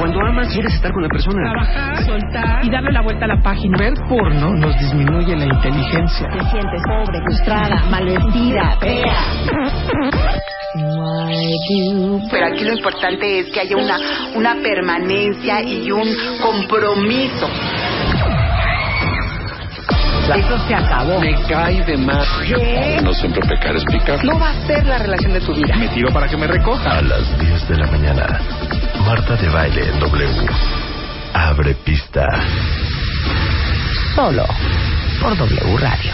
Cuando amas, quieres estar con la persona. Trabajar, soltar y darle la vuelta a la página. Ver porno nos disminuye la inteligencia. Te sientes pobre, frustrada, malvestida, fea. Pero aquí lo importante es que haya una, una permanencia y un compromiso. Eso se acabó. Me cae de más. No siempre pecar es picar. No va a ser la relación de tu vida. Me tiro para que me recoja. A las 10 de la mañana. Marta de baile en W. Abre pista. Solo por W Radio.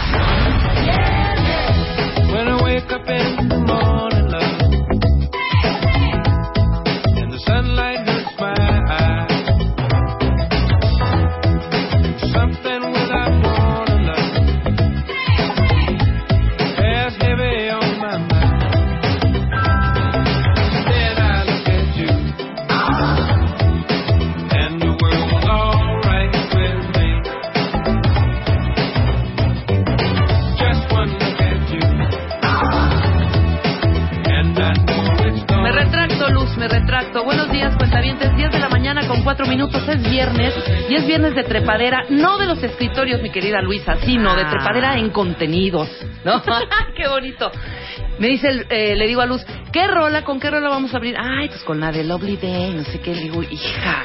Me retracto, Luz, me retracto. Buenos días, cuentavientes. 10 de la mañana con 4 minutos. Es viernes. Y es viernes de trepadera. No de los escritorios, mi querida Luisa, sino de trepadera en contenidos. ¿No? ¡Qué bonito! Me dice, el- eh, le digo a Luz, ¿qué rola? ¿Con qué rola vamos a abrir? Ay, pues con la de Lovely Day, no sé qué. Le digo, hija,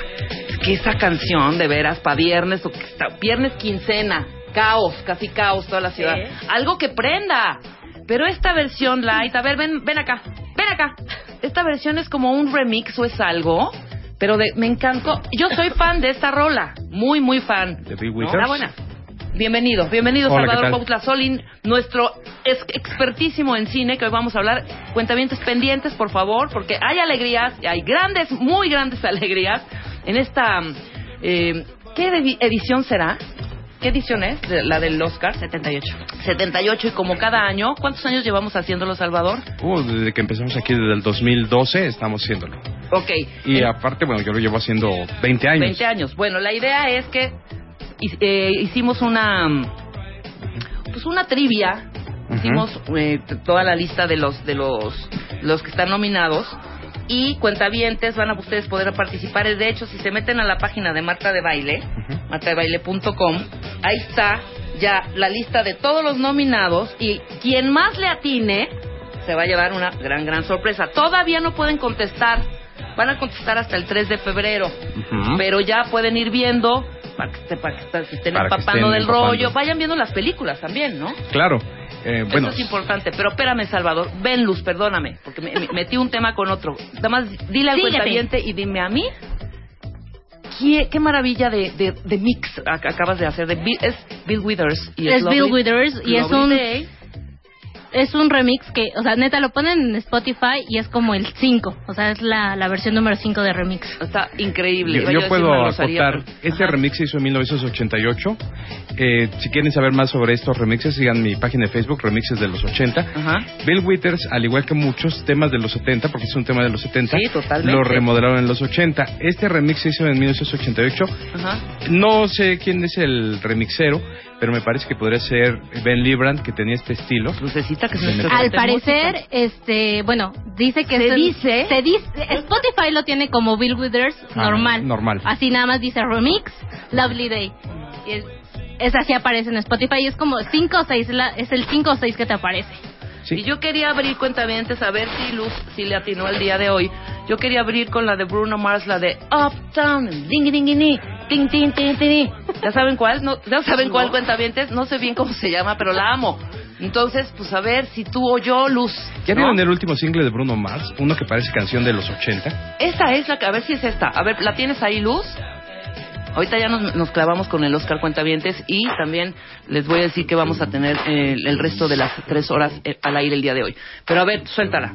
es que esa canción, de veras, para viernes, o que está, viernes quincena, caos, casi caos toda la ciudad. Algo que prenda. Pero esta versión light, a ver, ven, ven acá, ven acá. Esta versión es como un remix o es algo, pero de, me encantó. Yo soy fan de esta rola, muy, muy fan. ¿De Bill ¿No? Está buena. Bienvenido, bienvenido Hola, ¿qué Salvador? Pautla Solin, nuestro es- expertísimo en cine, que hoy vamos a hablar. Cuentavientes pendientes, por favor, porque hay alegrías, hay grandes, muy grandes alegrías en esta... eh, ¿Qué edi- edición será? ¿Qué edición es? De- ¿La del Oscar? 78. 78, y como cada año, ¿cuántos años llevamos haciéndolo, Salvador? Uh, desde que empezamos aquí desde el 2012 estamos haciéndolo. Ok. Y Eh, aparte, bueno, yo lo llevo haciendo 20 años. 20 años. Bueno, la idea es que eh, hicimos una pues una trivia. Ujú. Hicimos eh, toda la lista de los de los los que están nominados y cuentavientes van a ustedes poder participar. De hecho, si se meten a la página de Marta de Baile, martadebaile.com, ahí está ya la lista de todos los nominados y quien más le atine se va a llevar una gran gran sorpresa. Todavía no pueden contestar. Van a contestar hasta el 3 de febrero pero ya pueden ir viendo para que, para que se estén Para que empapando estén del empapando. rollo. Vayan viendo las películas también, ¿no? Claro. Eh, bueno, Eso es importante. Pero espérame, Salvador. Ven, Luz, perdóname, porque me, me- metí un tema con otro. Nada más dile al cuentaviente y dime a mí. ¿Qué, qué maravilla de, de, de mix ac- acabas de hacer. De es Bill Withers. Y Es Lovely- Bill Withers y es un Day. Es un remix que, o sea, neta lo ponen en Spotify y es como el 5, o sea, es la, la versión número 5 de remix. Está increíble. yo, yo decir puedo acotar. Este Ajá. remix se hizo en 1988. Eh, si quieren saber más sobre estos remixes, sigan mi página de Facebook, Remixes de los 80. Ajá. Bill Withers, al igual que muchos temas de los 70, porque es un tema de los 70, Sí, totalmente. lo remodelaron en los 80. Este remix se hizo en 1988. Ajá. No sé quién es el remixero, pero me parece que podría ser Ben Librand, que tenía este estilo. Lucecita, que es nuestro Al parecer, música. este, bueno, dice que Se dice- se dice, Spotify lo tiene como Bill Withers Ah, normal. normal. Así nada más dice remix, Lovely Day. Y es, es así aparece en Spotify y es como 5 o 6, es el 5 o 6 que te aparece. Sí. Y yo quería abrir cuentavientes a ver si Luz, si le atinó el día de hoy. Yo quería abrir con la de Bruno Mars, la de Uptown, ding ding ding ting ting ting ting. ¿Ya saben cuál? No, ¿Ya saben cuál cuentavientes? No sé bien cómo se llama, pero la amo. Entonces, pues a ver si tú o yo, Luz. ¿Ya ¿no? vieron el último single de Bruno Mars? Uno que parece canción de los 80. Esta es la que, a ver si es esta. A ver, ¿la tienes ahí, Luz? Ahorita ya nos, nos clavamos con el Oscar Cuentavientes y también les voy a decir que vamos a tener eh, el resto de las tres horas eh, al aire el día de hoy. Pero a ver, suéltala.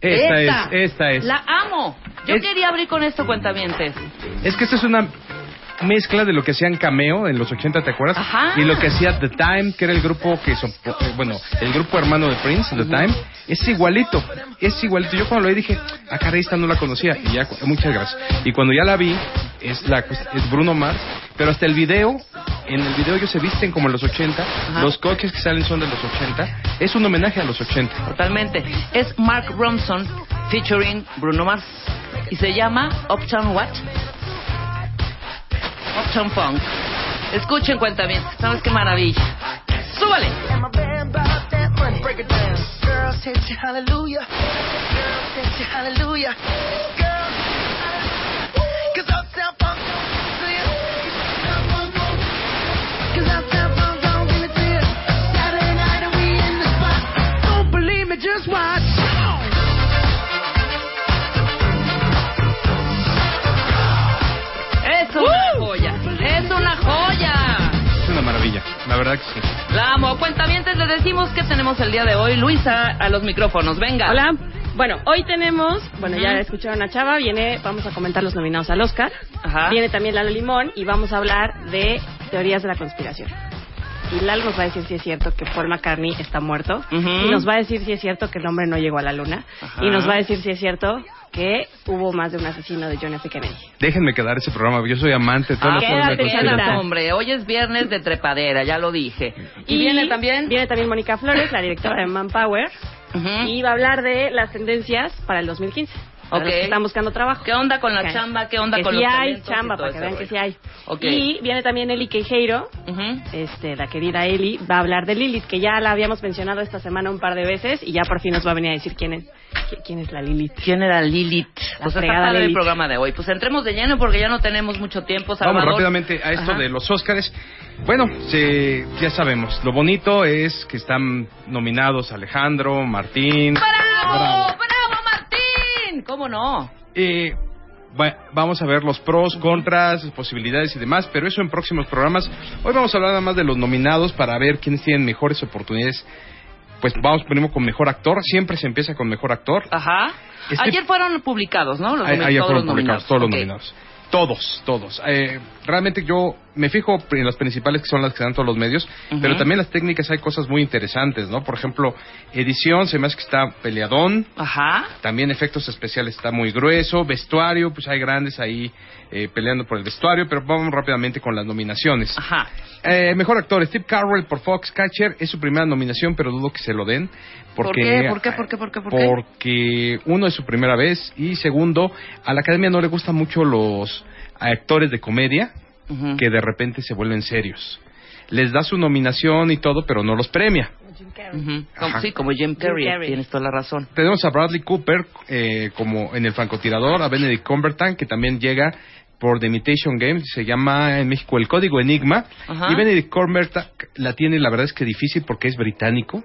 Esta es, esta es. La amo. Yo Es- quería abrir con esto, Cuentavientes. Es que esta es una mezcla de lo que hacían Cameo en los 80, ¿te acuerdas? Ajá. Y lo que hacía The Time, que era el grupo que, so- eh, bueno, el grupo hermano de Prince, The Time, es igualito, es igualito. Yo cuando lo vi dije, ah, caray, esta no la conocía, y ya, muchas gracias. Y cuando ya la vi, es la es Bruno Mars, pero hasta el video, en el video ellos se visten como en los 80, los coches que salen son de los 80, es un homenaje a los 80. Totalmente. Es Mark Ronson featuring Bruno Mars. Y se llama Uptown What? Uptown Funk. Escuchen, Cuentavientes. ¿Sabes qué maravilla? ¡Súbale! Girls hit you, hallelujah. Girls hit you, hallelujah. La verdad que sí. La amo. Cuentavientes, le decimos que tenemos el día de hoy. Luisa, a los micrófonos. Venga. Hola. Bueno, hoy tenemos, bueno, ya escucharon a Chava, viene, vamos a comentar los nominados al Oscar. Ajá. Viene también Lalo Limón y vamos a hablar de teorías de la conspiración. Y Lalo nos va a decir si es cierto que Paul McCartney está muerto. Ujú. Y nos va a decir si es cierto que el hombre no llegó a la luna. Ajá. Y nos va a decir si es cierto que hubo más de un asesino de John F. Kennedy. Déjenme quedar ese programa, yo soy amante de todas Ah, quédate, quédate. hombre. Hoy es viernes de trepadera, ya lo dije. Y, viene también. Viene también Mónica Flores, la directora de Manpower. Ujú. Y va a hablar de las tendencias para el 2015. Para los que están buscando trabajo. ¿Qué onda con la chamba? ¿Qué onda que con sí los hay chamba, para que vean que sí hay. Y viene también Eli Queijeiro, este, la querida Eli, va a hablar de Lilith, que ya la habíamos mencionado esta semana un par de veces y ya por fin nos va a venir a decir quién es, qui- quién es la Lilith. ¿Quién era Lilith? La Pues está padre el Lilith. programa de hoy. Pues entremos de lleno porque ya no tenemos mucho tiempo. Salvador. Vamos rápidamente a esto Ajá. de los Óscares. Bueno, se- ya sabemos, lo bonito es que están nominados Alejandro, Martín. ¡Bravo! ¡Bravo, ¿Cómo no? Eh, va- vamos a ver los pros, contras, posibilidades y demás, pero eso en próximos programas. Hoy vamos a hablar nada más de los nominados para ver quiénes tienen mejores oportunidades. Pues vamos primero con mejor actor, siempre se empieza con mejor actor. Ajá. Este- Ayer fueron publicados, ¿no? Los A- Ayer todos fueron los publicados nominados. todos los nominados. Todos, todos. Eh, realmente yo me fijo en las principales que son las que dan todos los medios, pero también las técnicas hay cosas muy interesantes, ¿no? Por ejemplo, edición se me hace que está peleadón, Ajá. también efectos especiales está muy grueso, vestuario, pues hay grandes ahí eh, peleando por el vestuario, pero vamos rápidamente con las nominaciones. Ajá. Eh, mejor actor, Steve Carell por Foxcatcher, es su primera nominación, pero dudo que se lo den. Porque, ¿Por qué? ¿Por qué? ¿Por qué? ¿Por qué? ¿Por qué? Porque uno es su primera vez y segundo, a la academia no le gustan mucho los actores de comedia Que de repente se vuelven serios. Les da su nominación y todo, pero no los premia. Como- sí, como Jim Carrey, Carrey. tienes toda la razón. Tenemos a Bradley Cooper eh, como en el francotirador, a Benedict Cumberbatch que también llega por The Imitation Game, se llama en México el Código Enigma, Ajá. y Benedict Cumberbatch la tiene la verdad es que difícil porque es británico,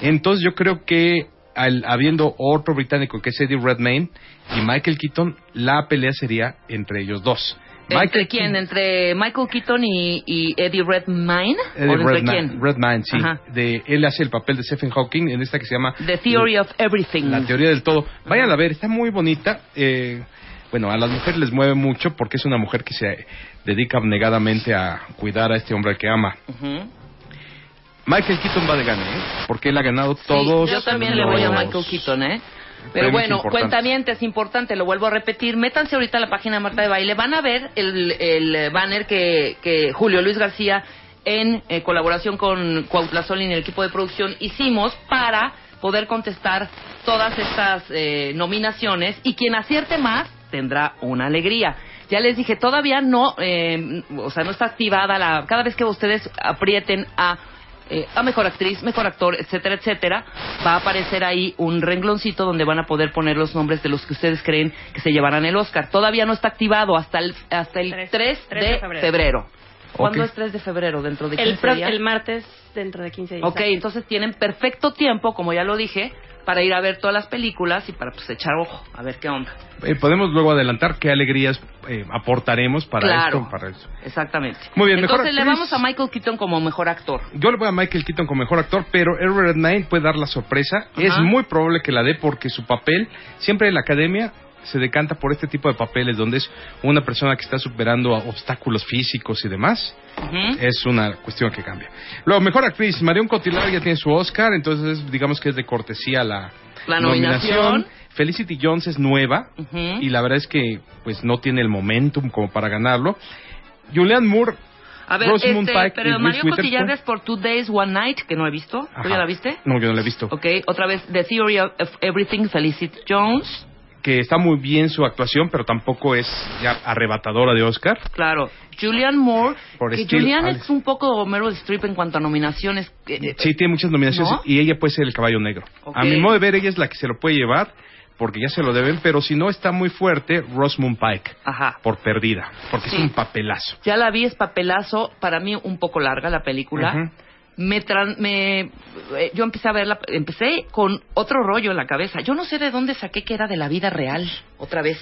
entonces yo creo que al- habiendo otro británico que es Eddie Redmayne y Michael Keaton, la pelea sería entre ellos dos. ¿Entre quién? ¿Entre Michael Keaton y, y Eddie Redmayne? Eddie ¿O entre Redmayne? Redmayne, sí. Ajá. De, él hace el papel de Stephen Hawking en esta que se llama The Theory of Everything. La teoría del todo. Vayan a ver, está muy bonita. Eh, bueno, a las mujeres les mueve mucho porque es una mujer que se dedica abnegadamente a cuidar a este hombre que ama. Michael Keaton va de gane, ¿eh? Porque él ha ganado todos. Sí, yo también le voy a Michael Keaton, ¿eh? Pero bueno, importantes. cuentamiento es importante, lo vuelvo a repetir. Métanse ahorita a la página de Marta de Baile. Van a ver el, el banner que, que Julio Luis García, en eh, colaboración con Cuautla Solín y el equipo de producción, hicimos para poder contestar todas estas eh, nominaciones. Y quien acierte más tendrá una alegría. Ya les dije, todavía no, eh, o sea, no está activada la. Cada vez que ustedes aprieten a eh, a mejor actriz, mejor actor, etcétera, etcétera, va a aparecer ahí un rengloncito donde van a poder poner los nombres de los que ustedes creen que se llevarán el Oscar. Todavía no está activado hasta el, hasta el 3, Tres- tres de de febrero. febrero. ¿Cuándo es 3 de febrero? ¿Dentro de El, 15 pro- días? el martes dentro de 15 días. Ok, entonces tienen perfecto tiempo, como ya lo dije, para ir a ver todas las películas y para pues echar ojo, a ver qué onda. Eh, podemos luego adelantar qué alegrías eh, aportaremos para Claro. esto. Para eso. Exactamente. Muy bien, mejor Entonces le vamos a Michael Keaton como mejor actor. Yo le voy a Michael Keaton como mejor actor, pero Edward Nine puede dar la sorpresa. Es muy probable que la dé porque su papel, siempre en la academia, se decanta por este tipo de papeles donde es una persona que está superando obstáculos físicos y demás. Es una cuestión que cambia. Luego, mejor actriz, Marion Cotillard ya tiene su Oscar, entonces digamos que es de cortesía la, La nominación. Felicity Jones es nueva y la verdad es que pues no tiene el momentum como para ganarlo. Julianne Moore, A ver, Rosamund este, Pike pero Mario. Cotillard es por Two Days, One Night, que no he visto. ¿Tú Ajá. ya la viste? No, yo no la he visto. Ok, otra vez, The Theory of Everything, Felicity Jones. Que está muy bien su actuación, pero tampoco es ya arrebatadora de Oscar. Claro. Julianne Moore, Por que Steel es un poco Meryl Streep en cuanto a nominaciones. Eh, Sí, tiene muchas nominaciones ¿No? y ella puede ser el caballo negro. A mi modo de ver, ella es la que se lo puede llevar porque ya se lo deben, pero si no está muy fuerte, Rosamund Pike, Ajá. por perdida, porque Sí. es un papelazo. Ya la vi, es papelazo, para mí un poco larga la película. Ujú. Me, tran- me eh, yo empecé a verla, empecé con otro rollo en la cabeza. Yo no sé de dónde saqué que era de la vida real, otra vez.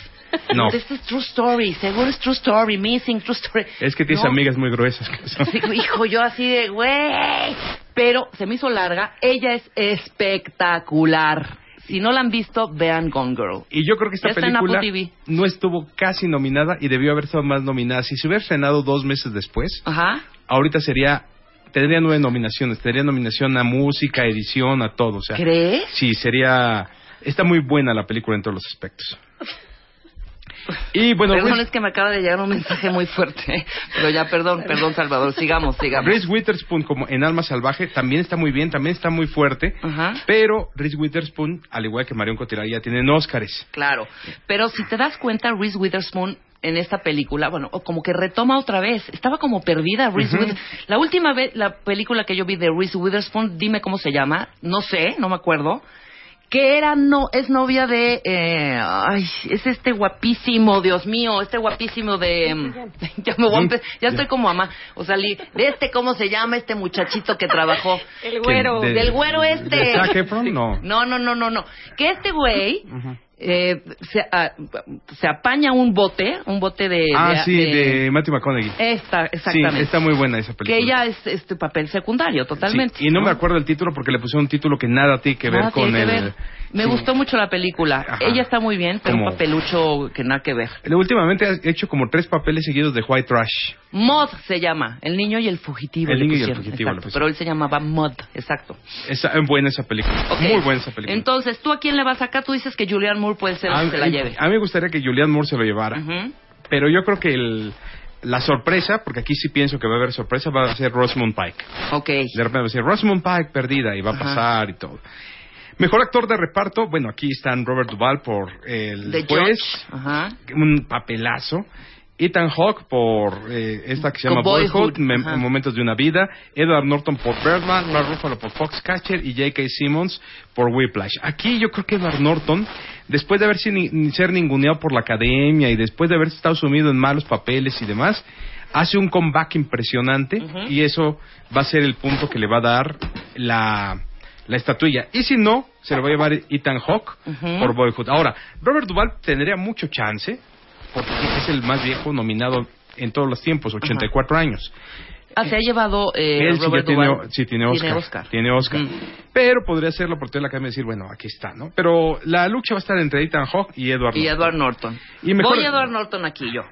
No. This is true story, seguro es true story, missing true story. Es que tienes No. amigas muy gruesas. que son- Sí, hijo, yo así de, güey. Pero se me hizo larga. Ella es espectacular. Si no la han visto, vean Gone Girl. Y yo creo que esta está película no estuvo casi nominada y debió haber estado más nominada. Si se hubiera estrenado dos meses después, Ajá. ahorita sería tendría nueve nominaciones, tendría nominación a música, edición, a todo, o sea. ¿Crees? Sí, sería está muy buena la película en todos los aspectos. Y bueno, Perdón, Reese, es que me acaba de llegar un mensaje muy fuerte. Pero ya, perdón, perdón, Salvador. Sigamos, sigamos. Reese Witherspoon como en Alma Salvaje también está muy bien, también está muy fuerte, Ajá. pero Reese Witherspoon, al igual que Marion Cotillard, ya tienen Óscares. Claro. Pero si te das cuenta, Reese Witherspoon en esta película, bueno, o como que retoma otra vez. Estaba como perdida Reese. Witherspoon. La última vez, la película que yo vi de Reese Witherspoon, dime cómo se llama, no sé, no me acuerdo. Que era, no, es novia de, eh, ay, es este guapísimo, Dios mío, este guapísimo de, mm, ya me voy a ya estoy como mamá, o sea, li- de este, ¿cómo se llama este muchachito que trabajó? El güero. de- Del güero este. ¿De Zac Efron? No. No, no, no, no, no. Que este güey eh, se, ah, se apaña un bote, un bote de... ah, sí, de Matthew McConaughey. Esta, exactamente. Sí, está muy buena esa película. Que ella es este papel secundario, totalmente. Sí, y no, me acuerdo el título porque le pusieron un título que nada tiene que ver Nada con tiene que el... ver. Me Sí. gustó mucho la película. Ajá. Ella está muy bien, pero Como- un papelucho que nada que ver. Últimamente ha hecho como tres papeles seguidos de White Trash. Mod se llama, El niño y el fugitivo. El niño y el fugitivo exacto. Pero él se llamaba Mod, exacto. Está buena esa película. Muy buena esa película. Entonces, ¿tú a quién le vas acá? Tú dices que Julianne Moore puede ser a, que se la lleve. a mí me gustaría que Julianne Moore se lo llevara. Pero yo creo que el- la sorpresa, porque aquí sí pienso que va a haber sorpresa, va a ser Rosamund Pike. Ok. De repente va a decir Rosamund Pike perdida y va a Ajá. pasar y todo. Mejor actor de reparto, bueno, aquí están Robert Duvall por el De juez. Ajá. un papelazo. Ethan Hawke por eh, esta que se llama Boyhood, Boyhood, ajá. Momentos de una vida, Edward Norton por Birdman, Mark Ruffalo por Foxcatcher y J.K. Simmons por Whiplash. Aquí yo creo que Edward Norton, después de haber sido ni- ser ninguneado por la academia y después de haber estado sumido en malos papeles y demás, hace un comeback impresionante y eso va a ser el punto que le va a dar la, la estatuilla. Y si no, se lo va a llevar Ethan Hawke por Boyhood. Ahora, Robert Duvall tendría mucho chance porque es el más viejo nominado en todos los tiempos, 84 años. Ah, se ha llevado eh, Él sí, tiene, sí tiene Oscar. Tiene Oscar. Tiene Oscar. Mm. Pero podría ser la oportunidad de la academia de decir, bueno, aquí está, ¿no? Pero la lucha va a estar entre Ethan Hawke y Edward Y Norton. Edward Norton. Y mejor- Voy a Edward Norton aquí yo.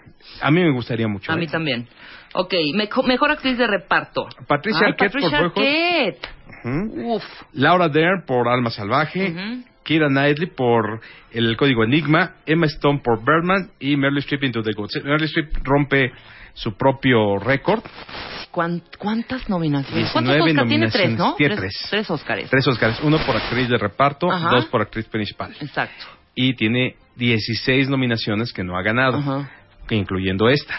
A mí me gustaría mucho. A ¿eh? mí también. Ok, mejo- mejor actriz de reparto. Patricia Ay, Arquette por Patricia. Arquette. Uf. Laura Dern por Alma Salvaje. Ujú. Keira Knightley por El Código Enigma. Emma Stone por Birdman. Y Meryl Streep Into the Goods. Meryl Streep rompe su propio récord. ¿Cuán- ¿Cuántas nominaciones? ¿Cuántos 19 Oscars? Tiene tres. ¿no? Tiene tres. tres. Tres Oscars. Tres Oscars. Uno por actriz de reparto, Ajá. dos por actriz principal. Exacto. Y tiene 16 nominaciones que no ha ganado, Ajá. incluyendo esta.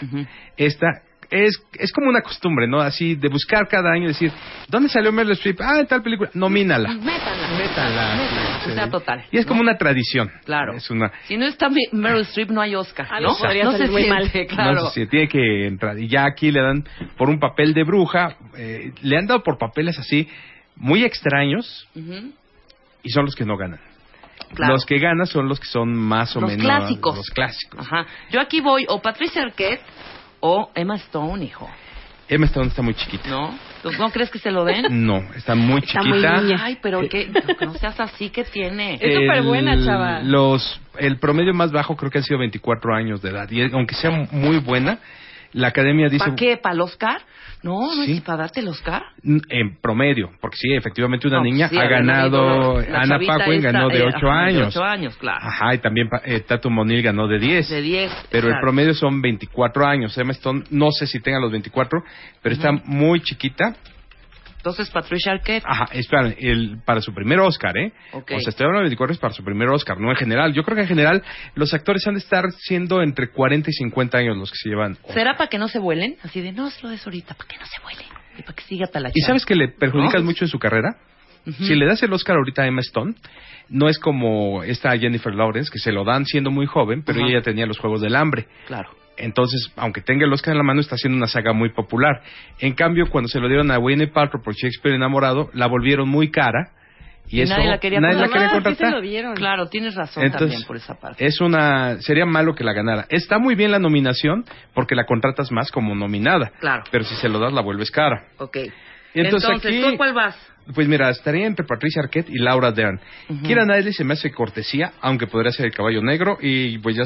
Esta es, es como una costumbre, ¿no? Así de buscar cada año y decir, ¿dónde salió Meryl Streep? Ah, en tal película. Nomínala. Sí. O sea, total. Y es ¿no? como una tradición. Claro. Es una... Si no está Meryl Streep, no hay Oscar, Algo ¿no? podría no salir muy mal. claro. No sé si tiene que entrar. Y ya aquí le dan por un papel de bruja. eh, le han dado por papeles así muy extraños y son los que no ganan. Claro. Los que ganan son los que son más o Los menos clásicos. los clásicos. Ajá. Yo aquí voy o Patricia Arquette o Emma Stone, hijo. Emma Stone está muy chiquita. ¿No? ¿Tú ¿No crees que se lo den? No, está muy Está muy chiquita. niña. Ay, pero que, pero que no seas así, que tiene? Es súper buena, chava. Los, el promedio más bajo creo que han sido 24 años de edad. Y aunque sea muy buena, la academia dice... ¿Para qué? ¿Para el Oscar? No, no Sí. es para darte el Oscar. En promedio, porque sí, efectivamente una No, niña sí, ha ganado, la Ana Paquin ganó de eh, 8 ajá, de años. ocho años, claro. Ajá, y también eh, Tatum Monil ganó de 10. De 10. Pero el claro. promedio son 24 años. Emma Stone, no sé si tenga los 24, pero está muy chiquita. Entonces, Patricia Arquette. Ajá, espera, el, para su primer Oscar, ¿eh? Ok. O sea, estoy hablando de 24 es para su primer Oscar, no en general. Yo creo que en general los actores han de estar siendo entre 40 y 50 años los que se llevan. ¿Será para que no se vuelen? Así de, no, se lo des ahorita, para que no se vuelen. Y para que siga talachando. ¿Y sabes que le perjudicas ¿No? mucho en su carrera? Si le das el Oscar ahorita a Emma Stone, no es como esta Jennifer Lawrence, que se lo dan siendo muy joven, pero ella ya tenía los Juegos del Hambre. Claro. Entonces, aunque tenga el Oscar en la mano, está haciendo una saga muy popular. En cambio, cuando se lo dieron a Gwyneth Paltrow por Shakespeare enamorado, la volvieron muy cara. Y, Y eso, nadie la quería nadie la contratar. quería sí se contratar. lo dieron. Claro, tienes razón Entonces, también por esa parte. Es una, sería malo que la ganara. Está muy bien la nominación porque la contratas más como nominada. Claro. Pero si se lo das, la vuelves cara. Ok. Entonces, Entonces, aquí- ¿tú a cuál vas? Pues mira, estaría entre Patricia Arquette y Laura Dern. Ujú. Kira Knightley se me hace cortesía, aunque podría ser el caballo negro. Y pues ya,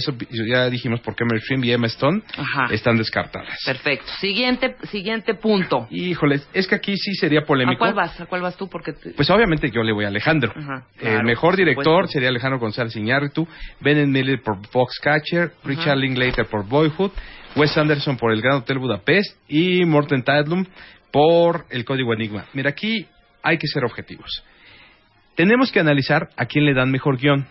ya dijimos por qué Streep y Emma Stone Ajá. están descartadas. Perfecto. Siguiente, siguiente punto. Híjole, es que aquí sí sería polémico. ¿A cuál vas? ¿A cuál vas tú? Porque te- Pues obviamente yo le voy a Alejandro. Ajá, el claro, mejor director sería Alejandro González Iñárritu, Ben Miller por Foxcatcher, Richard Linklater por Boyhood, Wes Anderson por El Gran Hotel Budapest y Morten Tadlum por El Código Enigma. Mira, aquí hay que ser objetivos. Tenemos que analizar a quién le dan mejor guion.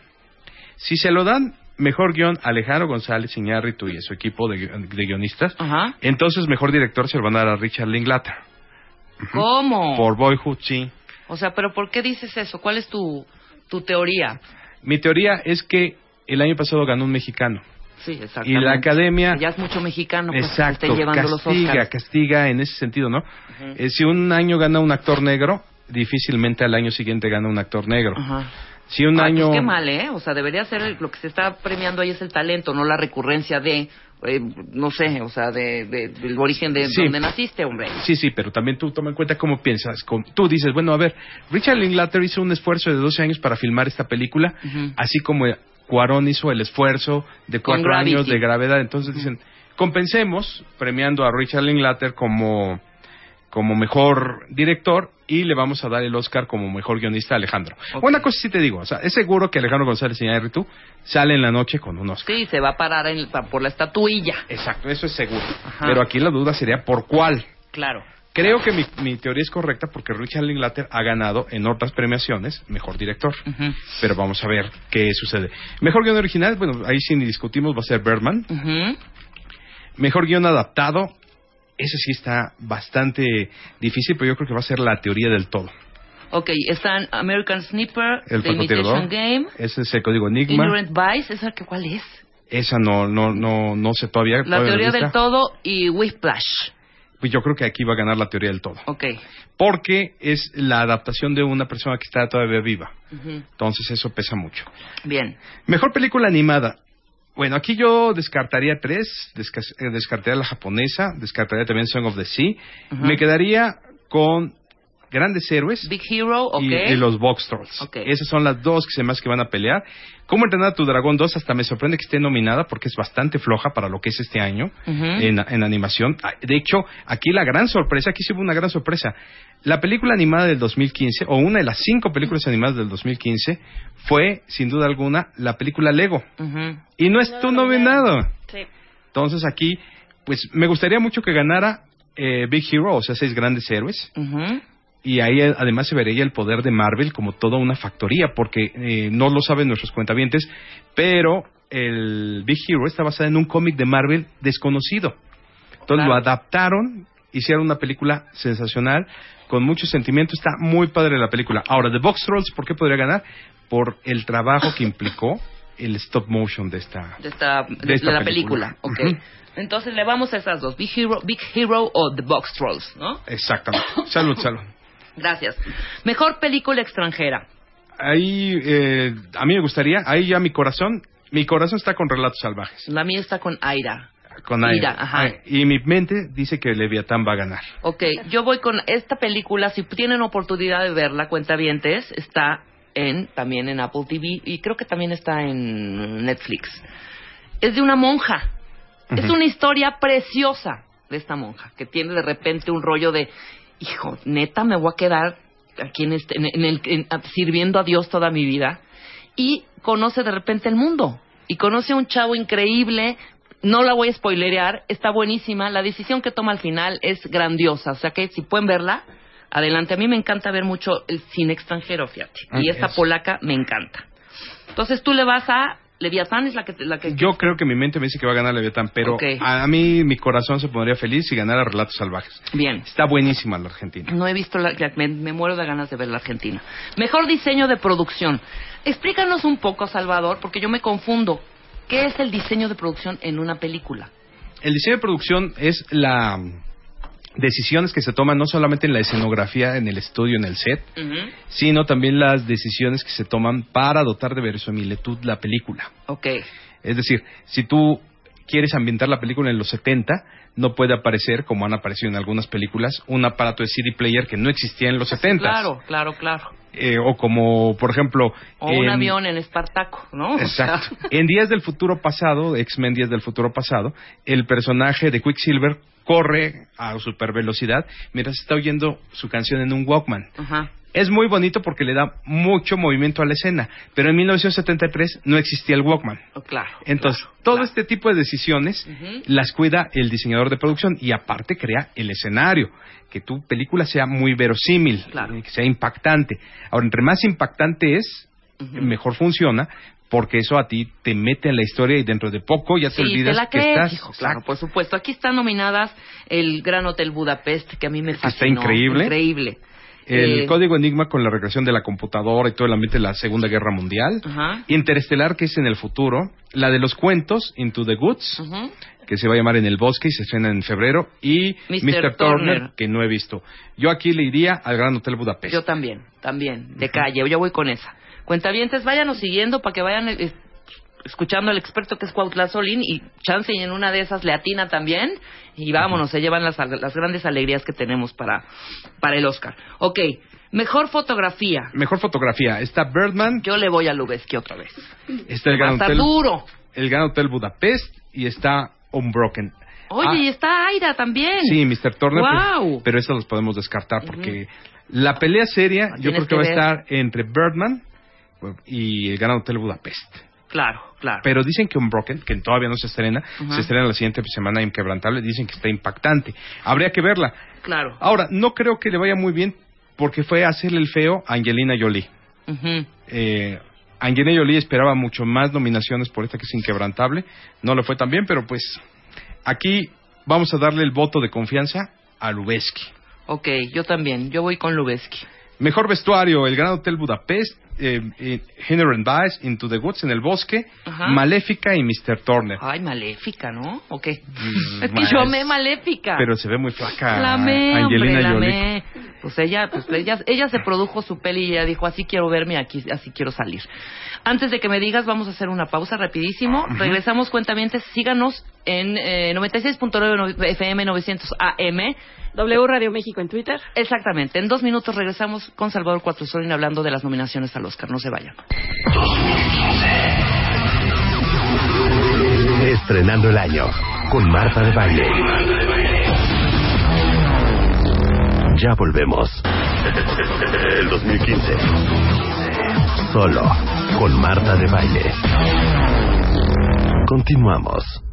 Si se lo dan mejor guion a Alejandro González Iñárritu y a su equipo de, de guionistas, Ajá. entonces mejor director se lo van a dar a Richard Linklater. ¿Cómo? Por Boyhood, sí. O sea, pero ¿por qué dices eso? ¿Cuál es tu, tu teoría? Mi teoría es que el año pasado ganó un mexicano. Sí, Y exactamente. la academia, Ya es mucho mexicano pues, que se exacto, estén llevando los castiga, Oscars. castiga en ese sentido, ¿no? Eh, si un año gana un actor negro, difícilmente al año siguiente gana un actor negro. Ajá. Si un Ah, año... pues qué mal, ¿eh? O sea, debería ser el- lo que se está premiando ahí es el talento, no la recurrencia de, eh, no sé, o sea, de, de- del origen de Sí. donde naciste, hombre. Sí, sí, pero también tú toma en cuenta cómo piensas. Com- Tú dices, bueno, a ver, Richard Linklater hizo un esfuerzo de 12 años para filmar esta película, así como Cuarón hizo el esfuerzo de Con cuatro años de gravedad. Entonces dicen, compensemos premiando a Richard Linklater como, como mejor director y le vamos a dar el Oscar como mejor guionista a Alejandro. Ok. Una cosa sí te digo, o sea, es seguro que Alejandro González Iñárritu sale en la noche con un Oscar. Sí, se va a parar en- por la estatuilla. Exacto, eso es seguro. Ajá. Pero aquí la duda sería por cuál. Claro. Creo que mi, mi teoría es correcta porque Richard Linklater ha ganado en otras premiaciones mejor director. Pero vamos a ver qué sucede. Mejor guion original, bueno, ahí sí ni discutimos, va a ser Birdman. Ujú. Mejor guion adaptado, ese sí está bastante difícil, pero yo creo que va a ser la teoría del todo. Ok, están American Sniper, El The Imitation. Game, Ese es el código Enigma. Ignorant Vice, ¿esa que cuál es? Esa no, no, no, no sé todavía. La todavía teoría del todo y Whiplash. Pues yo creo que aquí va a ganar la teoría del todo. Ok. Porque es la adaptación de una persona que está todavía viva. Entonces eso pesa mucho. Bien. Mejor película animada. Bueno, aquí yo descartaría tres. Eh, descartaría la japonesa, descartaría también Song of the Sea. Me quedaría con Grandes Héroes Big Hero, ok. y, y los Box Trolls. Ok. Esas son las dos que se más que van a pelear. ¿Cómo entrenar a tu dragón 2? Hasta me sorprende que esté nominada porque es bastante floja para lo que es este año en, en animación. Ah, De hecho, aquí la gran sorpresa, aquí sí hubo una gran sorpresa. La película animada del 2015, o una de las cinco películas animadas del 2015, fue, sin duda alguna, la película Lego. Ujú. Y no estuvo nominado. Sí. Entonces aquí, pues me gustaría mucho que ganara eh, Big Hero, o sea, seis grandes héroes. Ujú. Y ahí eh, además se vería el poder de Marvel como toda una factoría, porque eh, no lo saben nuestros cuentavientes, pero el Big Hero está basado en un cómic de Marvel desconocido, Entonces lo adaptaron, hicieron una película sensacional, con mucho sentimiento, está muy padre la película. Ahora, The Box Trolls, ¿por qué podría ganar? Por el trabajo que implicó el stop motion de esta... de, esta, de, de esta la película. película. Ok. Ujú. Entonces le vamos a esas dos, Big Hero, Big Hero o The Box Trolls, ¿no? Exactamente. Salud, salud. Gracias. Mejor película extranjera. Ahí, eh, a mí me gustaría, ahí ya mi corazón, mi corazón está con Relatos Salvajes. La mía está con Aira. Con Aira. Ira, ajá. Ay, Y mi mente dice que Leviatán va a ganar. Ok, yo voy con esta película. Si tienen oportunidad de verla, cuentavientes, está en también en Apple TV y creo que también está en Netflix. Es de una monja. Es una historia preciosa de esta monja que tiene de repente un rollo de, hijo, neta, me voy a quedar aquí en este, en, en el, en- sirviendo a Dios toda mi vida y conoce de repente el mundo y conoce a un chavo increíble. No la voy a spoilerear, está buenísima. La decisión que toma al final es grandiosa. O sea que si pueden verla, adelante. A mí me encanta ver mucho el cine extranjero, fíjate. Y esta polaca me encanta. Entonces tú le vas a Leviatán, es la que. La que Yo creo que mi mente me dice que va a ganar Leviatán, pero Ok. a, a mí mi corazón se pondría feliz si ganara Relatos Salvajes. Bien. Está buenísima la Argentina. No he visto la. la- Me, me muero de ganas de ver la Argentina. Mejor diseño de producción. Explícanos un poco, Salvador, porque yo me confundo. ¿Qué es el diseño de producción en una película? El diseño de producción es la decisiones que se toman no solamente en la escenografía, en el estudio, en el set, sino también las decisiones que se toman para dotar de verosimilitud la película. Ok. Es decir, si tú quieres ambientar la película en los 70, no puede aparecer, como han aparecido en algunas películas, un aparato de CD player que no existía en los 70. Claro, claro, claro. Eh, o como, por ejemplo... O un avión en Espartaco, ¿no? Exacto. En Días del Futuro Pasado, X-Men Días del Futuro Pasado, el personaje de Quicksilver corre a super velocidad mientras está oyendo su canción en un Walkman. Ajá. Es muy bonito porque le da mucho movimiento a la escena, pero en 1973 no existía el Walkman. Oh, Claro. Entonces, todo este tipo de decisiones las cuida el diseñador de producción y aparte crea el escenario, que tu película sea muy verosímil, eh, que sea impactante. Ahora, entre más impactante es, mejor funciona, porque eso a ti te mete en la historia y dentro de poco ya te Sí, olvidas te la que estás. hijo, claro, por supuesto. Aquí están nominadas el Gran Hotel Budapest, que a mí me está fascinó. increíble. Increíble. El Eh, código Enigma con la recreación de la computadora y todo el ambiente de la Segunda Guerra Mundial. Ajá. Interestelar, que es en el futuro. La de los cuentos, Into the Goods, que se va a llamar En el Bosque y se estrena en febrero. Y Mr. Mr. Turner, Turner. que no he visto. Yo aquí le iría al Gran Hotel Budapest. Yo también, también, de calle. Yo voy con esa. Cuentavientes, váyanos siguiendo para que vayan eh, escuchando al experto que es Cuautla Solín y chance y en una de esas le atina también y vámonos, se llevan las, las grandes alegrías que tenemos para, para el Oscar. Ok, mejor fotografía. Mejor fotografía. Está Birdman, Yo le voy a Lubeski otra vez. está el Gran Hotel, duro. el Gran Hotel Budapest y está Unbroken. Oye, Ah, y está Aira también. Sí, Mr. Turner. Guau. Pero, pero eso los podemos descartar porque la pelea seria yo creo que, va a que estar entre Birdman y el Gran Hotel Budapest. Claro, claro. Pero dicen que Unbroken, que todavía no se estrena, se estrena la siguiente semana Inquebrantable, dicen que está impactante. Habría que verla. Claro. Ahora, no creo que le vaya muy bien porque fue a hacerle el feo a Angelina Jolie. Ujú. Eh, Angelina Jolie esperaba mucho más nominaciones por esta que es Inquebrantable. No le fue tan bien, pero pues aquí vamos a darle el voto de confianza a Lubeski. Ok, yo también. Yo voy con Lubeski. Mejor vestuario, el Gran Hotel Budapest, eh, eh, Henry and Vice, Into the Woods, en el bosque, Ajá. Maléfica y Mr. Turner. Ay, maléfica, ¿no? Ok. Mm, es que yo amé maléfica. Pero se ve muy flaca La amé, Angelina hombre, la Jolie. amé. Pues ella, pues ella, ella se produjo su peli y ella dijo, así quiero verme, aquí, así quiero salir. Antes de que me digas, vamos a hacer una pausa rapidísimo. Regresamos, cuentamientos, síganos en eh, 96.9 FM 900 AM. W Radio México en Twitter. Exactamente. En dos minutos regresamos con Salvador Cuatrosolín hablando de las nominaciones al Oscar. No se vayan. Estrenando el año con Marta de Baile. Ya volvemos. El 2015. Solo con Marta de Baile. Continuamos.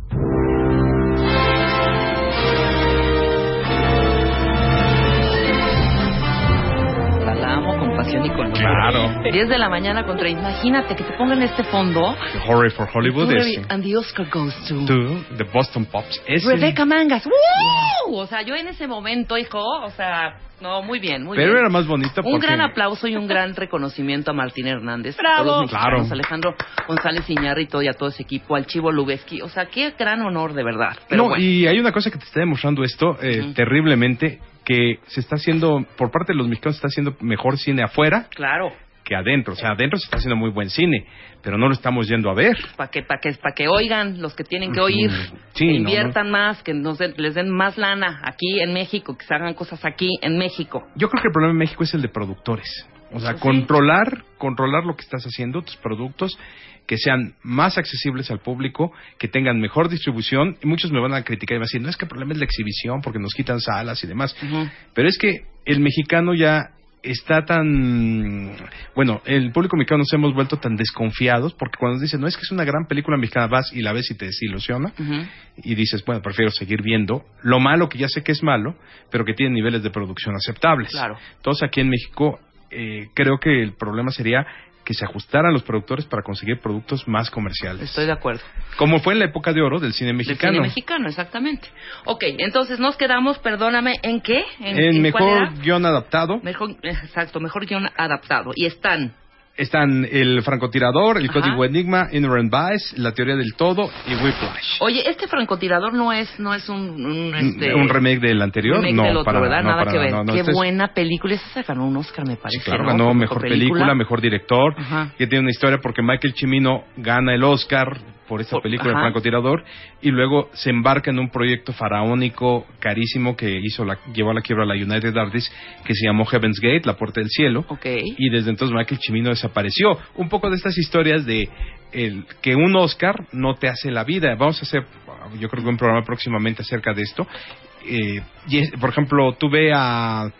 Con pasión y ridículo. Claro. 10 de la mañana contra... Imagínate que te pongan este fondo. Horror for Hollywood es And the Oscar goes to... to the Boston Pops. Ese- Rebecca Mangas. ¡Woo! O sea, yo en ese momento, hijo, o sea, no, muy bien, muy Pero bien. era más bonito Un porque gran aplauso y un gran reconocimiento a Martín Hernández, a Bravo. todos los mexicanos, Claro. Alejandro González Iñárritu y a todo ese equipo, al Chivo Lubeski. O sea, qué gran honor, de verdad. Pero no, bueno. y hay una cosa que te está demostrando esto eh, terriblemente, que se está haciendo, por parte de los mexicanos, se está haciendo mejor cine afuera Claro, que adentro. O sea, adentro se está haciendo muy buen cine, pero no lo estamos yendo a ver. para que, para que, para que oigan los que tienen que oír, Sí, que no, inviertan más, que nos den- les den más lana aquí en México, que se hagan cosas aquí en México. Yo creo que el problema en México es el de productores. O sea, sí. controlar, controlar lo que estás haciendo, tus productos, que sean más accesibles al público, que tengan mejor distribución. Y muchos me van a criticar y van a decir, no es que el problema es la exhibición porque nos quitan salas y demás. Pero es que el mexicano ya está tan... Bueno, el público mexicano nos hemos vuelto tan desconfiados porque cuando nos dicen, no es que es una gran película mexicana, vas y la ves y te desilusiona y dices, bueno, prefiero seguir viendo lo malo que ya sé que es malo, pero que tiene niveles de producción aceptables. Claro. Entonces aquí en México eh, creo que el problema sería que se ajustaran los productores para conseguir productos más comerciales. Estoy de acuerdo. Como fue en la época de oro del cine Del mexicano. cine mexicano, exactamente. Ok, entonces nos quedamos, perdóname, ¿en qué? En, en cuál mejor guion adaptado Mejor, exacto, mejor guion adaptado. Y están están el francotirador, el Ajá. código Enigma, Inherent Vice, la teoría del todo y Whiplash. Oye, este francotirador no es no es un un, este, ¿Un remake del anterior? remake no, del otro, para ¿verdad? no, Nada para que ver. no, no, Qué este es- buena película. Esa se ganó un Oscar, me parece. Sí, ganó mejor película, mejor director, Ajá. que tiene una historia porque Michael Cimino gana el Oscar por esta película de ajá. francotirador y luego se embarca en un proyecto faraónico carísimo que hizo la, llevó a la quiebra a la United Artists que se llamó Heaven's Gate, la puerta del cielo. Y desde entonces Michael Cimino desapareció. Un poco de estas historias de el, que un Oscar no te hace la vida. Vamos a hacer, yo creo que un programa próximamente acerca de esto. Eh, y por ejemplo, tú ve a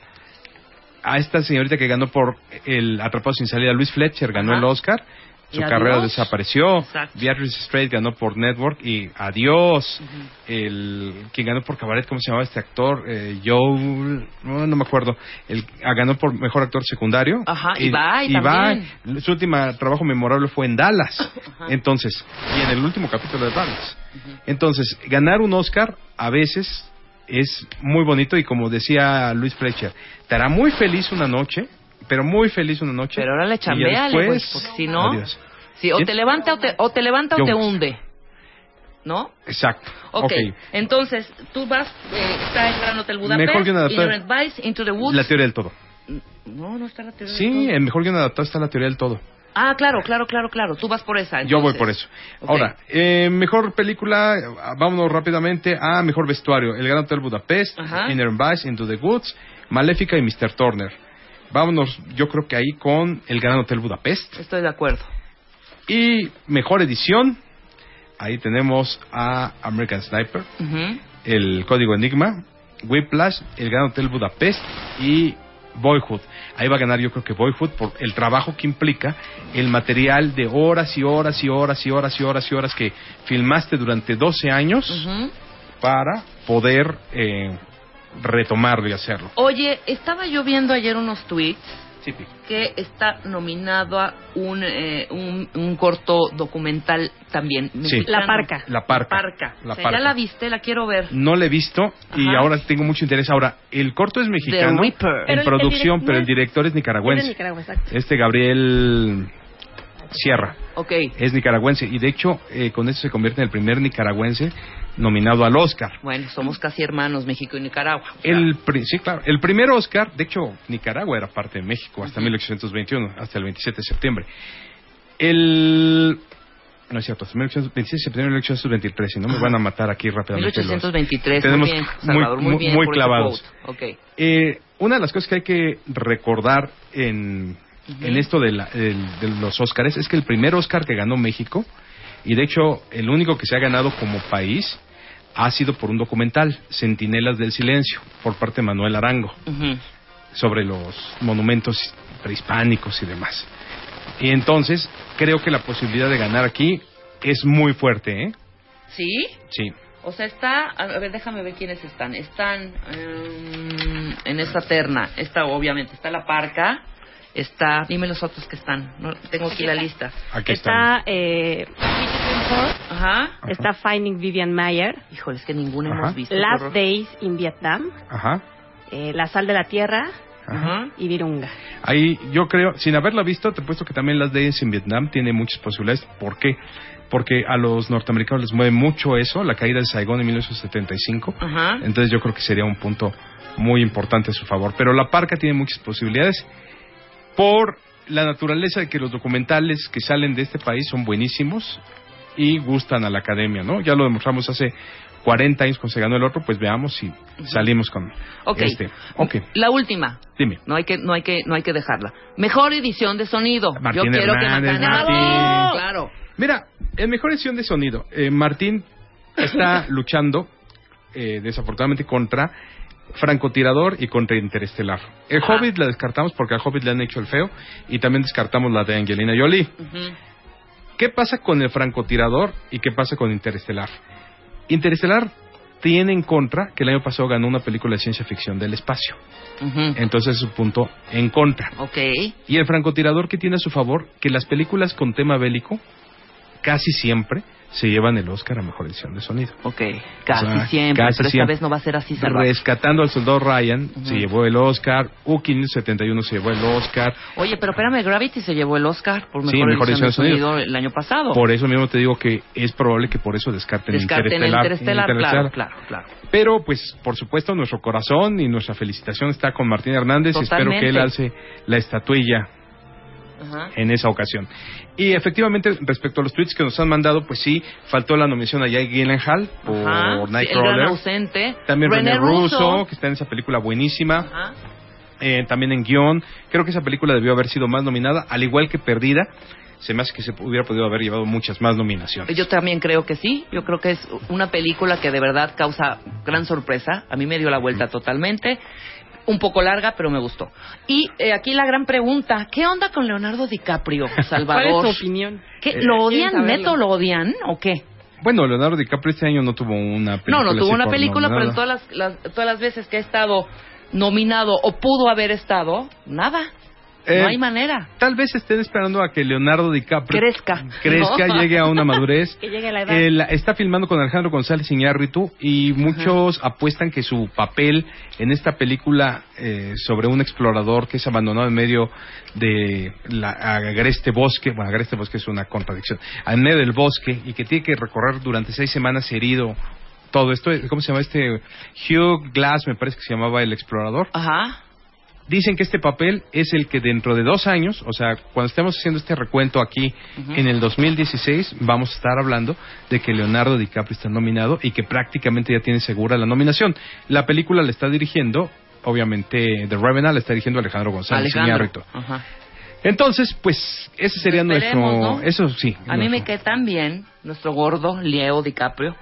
a esta señorita que ganó por el Atrapado sin salida, Luis Fletcher, ganó Ajá. el Oscar. Su carrera desapareció. Exacto. Beatrice Straight ganó por Network y adiós. El quien ganó por Cabaret, ¿cómo se llamaba este actor? Eh, Joel, no, no me acuerdo. El ah, ganó por mejor actor secundario. Ajá, y y también. Bye. Su último trabajo memorable fue en Dallas. Entonces, y en el último capítulo de Dallas. Entonces, ganar un Oscar a veces es muy bonito y como decía Luis Fletcher, te hará muy feliz una noche, pero muy feliz una noche. Pero ahora le chambeale, pues, porque si no, adiós. sí, o te levanta o te, o te levanta o te Jones. hunde. ¿No? Exacto. Ok, Ok. entonces tú vas, eh, está el Gran Hotel Budapest, Mejor guion adaptado. Inherent Vice, Into the Woods. La teoría del todo. No, no está la teoría del Sí, todo. en mejor guion adaptado está la teoría del todo. Ah, claro, claro, claro, claro. Tú vas por esa. Yo voy entonces. por eso. Ok. Ahora, eh, mejor película, eh, vámonos rápidamente a mejor vestuario. El Gran Hotel Budapest. Inner Vice, Into the Woods, Maléfica y Mr. Turner. Vámonos, yo creo que ahí con El Gran Hotel Budapest. Estoy de acuerdo. Y mejor edición, ahí tenemos a American Sniper. El Código Enigma, Whiplash, El Gran Hotel Budapest y Boyhood. Ahí va a ganar yo creo que Boyhood por el trabajo que implica el material de horas y horas y horas y horas y horas y horas que filmaste durante 12 años para poder eh, retomarlo y hacerlo. Oye, estaba yo viendo ayer unos tweets Sí, que está nominado a un, eh, un, un corto documental también. mexicano. La Parca. La Parca. Parca. La O sea, Parca. Ya la viste, la quiero ver. No lo he visto y ahora tengo mucho interés. Ahora, el corto es mexicano en Pero el- el producción, pero el es- director es nicaragüense. Nicaragua, exacto. Este Gabriel Sierra. Ok. es nicaragüense y de hecho eh, con eso se convierte en el primer nicaragüense nominado al Oscar. Bueno, somos casi hermanos, México y Nicaragua. El pri- sí, claro, el primer Oscar, de hecho Nicaragua era parte de México hasta 1821, hasta el 27 de septiembre. El no es cierto, hasta 1800 27 de septiembre de 1823, si no me van a matar aquí rápidamente. los- 1823, Tenemos muy bien, muy- Salvador, muy, muy- bien. clavados. quote. Ok. Eh, una de las cosas que hay que recordar en, en esto de, la- de los Óscares es que el primer Óscar que ganó México, y de hecho el único que se ha ganado como país, ha sido por un documental, Centinelas del Silencio, por parte de Manuel Arango, sobre los monumentos prehispánicos y demás. Y entonces, creo que la posibilidad de ganar aquí es muy fuerte, ¿eh? ¿Sí? Sí. O sea, está, a ver, déjame ver quiénes están. Están em, en esta terna. Está, obviamente, está la Parca, Está, dime los otros que están. No, tengo aquí la lista. Aquí Está eh, Four, Ajá. está Finding Vivian Mayer, Híjole, es que ninguno Ajá. hemos visto. Last horror. Days in Vietnam, Ajá. eh, La Sal de la Tierra Ajá. y Virunga. Ahí yo creo, sin haberla visto, te he puesto que también las Days en Vietnam tiene muchas posibilidades. ¿Por qué? Porque a los norteamericanos les mueve mucho eso, la caída de Saigón en 1975. Ajá. Entonces yo creo que sería un punto muy importante a su favor. Pero la parca tiene muchas posibilidades por la naturaleza de que los documentales que salen de este país son buenísimos y gustan a la academia, ¿no? Ya lo demostramos hace 40 años cuando se ganó el otro, pues veamos si salimos con este. Ok, La última. dime. No hay que, no hay que, no hay que dejarla. Mejor edición de sonido. Martín Yo quiero Hernández, que Martín. Claro. Mira, en mejor edición de sonido, eh, Martín está luchando eh, desafortunadamente contra Francotirador y contra Interestelar. El Ajá. Hobbit la descartamos porque al Hobbit le han hecho el feo y también descartamos la de Angelina Jolie. ¿Qué pasa con el francotirador y qué pasa con Interestelar? Interestelar tiene en contra que el año pasado ganó una película de ciencia ficción del espacio. Entonces es un punto en contra. Ok. Y el francotirador que tiene a su favor que las películas con tema bélico casi siempre se llevan el Oscar a mejor edición de sonido. Ok. Casi O sea, siempre. casi pero siempre. esta vez no va a ser así, salvaje. Rescatando al soldado Ryan se llevó el Oscar, U-571 se llevó el Oscar. Oye, pero espérame, Gravity se llevó el Oscar por mejor, Sí, mejor edición de edición de sonido, sonido. el año pasado. Por eso mismo te digo que es probable que por eso descarten, Descarten el Interestelar. Interestelar, claro, claro, claro. Pero, pues, por supuesto, nuestro corazón y nuestra felicitación está con Martín Hernández. y Espero que él Totalmente. alce la estatuilla Ajá. en esa ocasión. Y efectivamente, respecto a los tweets que nos han mandado, pues sí, faltó la nominación a Jake Gyllenhaal por Ajá. Nightcrawler. ausente. También René René Russo, Russo. que está en esa película buenísima. Ajá. Eh, también en guion. Creo que esa película debió haber sido más nominada, al igual que Perdida. Se me hace que se hubiera podido haber llevado muchas más nominaciones. Yo también creo que sí. Yo creo que es una película que de verdad causa gran sorpresa. A mí me dio la vuelta totalmente. Un poco larga, pero me gustó. Y eh, aquí la gran pregunta: ¿qué onda con Leonardo DiCaprio, Salvador? ¿Cuál es tu opinión? ¿Qué, Eh, ¿Lo ¿Quieren odian? ¿Neto lo odian o qué? Bueno, Leonardo DiCaprio este año no tuvo una película. No, no tuvo una película, pero en todas las, las- todas las veces que ha estado nominado o pudo haber estado, nada. Eh, no hay manera. Tal vez estén esperando a que Leonardo DiCaprio Crezca. crezca, ¿no? llegue a una madurez. Que llegue a la edad. Eh, la- está filmando con Alejandro González Iñárritu y muchos apuestan que su papel en esta película eh, sobre un explorador que es abandonado en medio de la agreste bosque, bueno, agreste bosque es una contradicción, en medio del bosque y que tiene que recorrer durante seis semanas herido todo esto, ¿cómo se llama este? Hugh Glass me parece que se llamaba el explorador. Ajá. Dicen que este papel es el que dentro de dos años, o sea, cuando estemos haciendo este recuento aquí en el 2016, vamos a estar hablando de que Leonardo DiCaprio está nominado y que prácticamente ya tiene segura la nominación. La película la está dirigiendo, obviamente, The Revenant la está dirigiendo Alejandro González Alejandro. Ajá. Entonces, pues, ese sería nuestro... ¿no? Eso sí. A mí me nuestro- cae tan bien nuestro gordo Leo DiCaprio.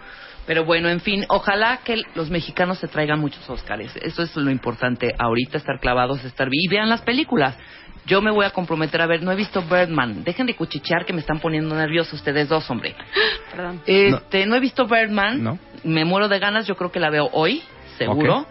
Pero bueno, en fin, ojalá que los mexicanos se traigan muchos Óscares. Eso es lo importante ahorita, estar clavados, estar... Y vean las películas. Yo me voy a comprometer a ver, no he visto Birdman. Dejen de cuchichear que me están poniendo nerviosos ustedes dos, hombre. Perdón. Este, no. he visto Birdman. No. Me muero de ganas, yo creo que la veo hoy, seguro. Ok.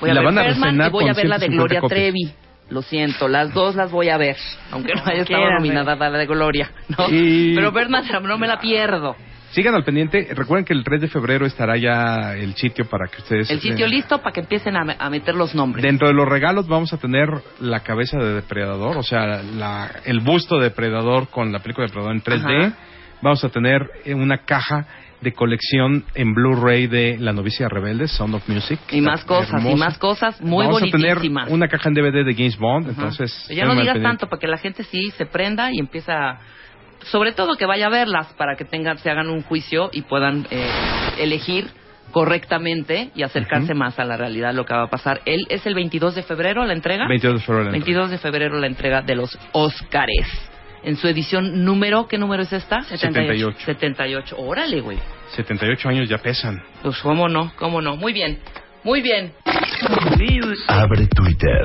Voy a La ver van a Birdman y voy a ver la de 150 Gloria copias. Trevi. Lo siento, las dos las voy a ver, aunque no haya estado nominada la de Gloria, ¿no? Y- Pero Birdman no me la pierdo. Sigan al pendiente. Recuerden que el 3 de febrero estará ya el sitio para que ustedes... El sitio listo para que empiecen a, a meter los nombres. Dentro de los regalos vamos a tener la cabeza de Depredador, o sea, la- el busto de Depredador con la película de Depredador en 3D. Ajá. Vamos a tener eh, una caja de colección en Blu-ray de La novicia rebelde, Sound of Music. Y más cosas, y más cosas muy Vamos a tener una caja en DVD de James Bond, entonces... ya no digas tanto para que la gente sí se prenda y empieza, sobre todo que vaya a verlas para que tengan, se hagan un juicio y puedan eh, elegir correctamente y acercarse más a la realidad lo que va a pasar. Él es el 22 de febrero la entrega. 22 de febrero. 22 de febrero la entrega de los Óscares. En su edición número, ¿qué número es esta? 78. 78. Órale, güey. 78 años ya pesan. Pues cómo no, cómo no. Muy bien, muy bien. Abre Twitter.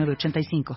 906985.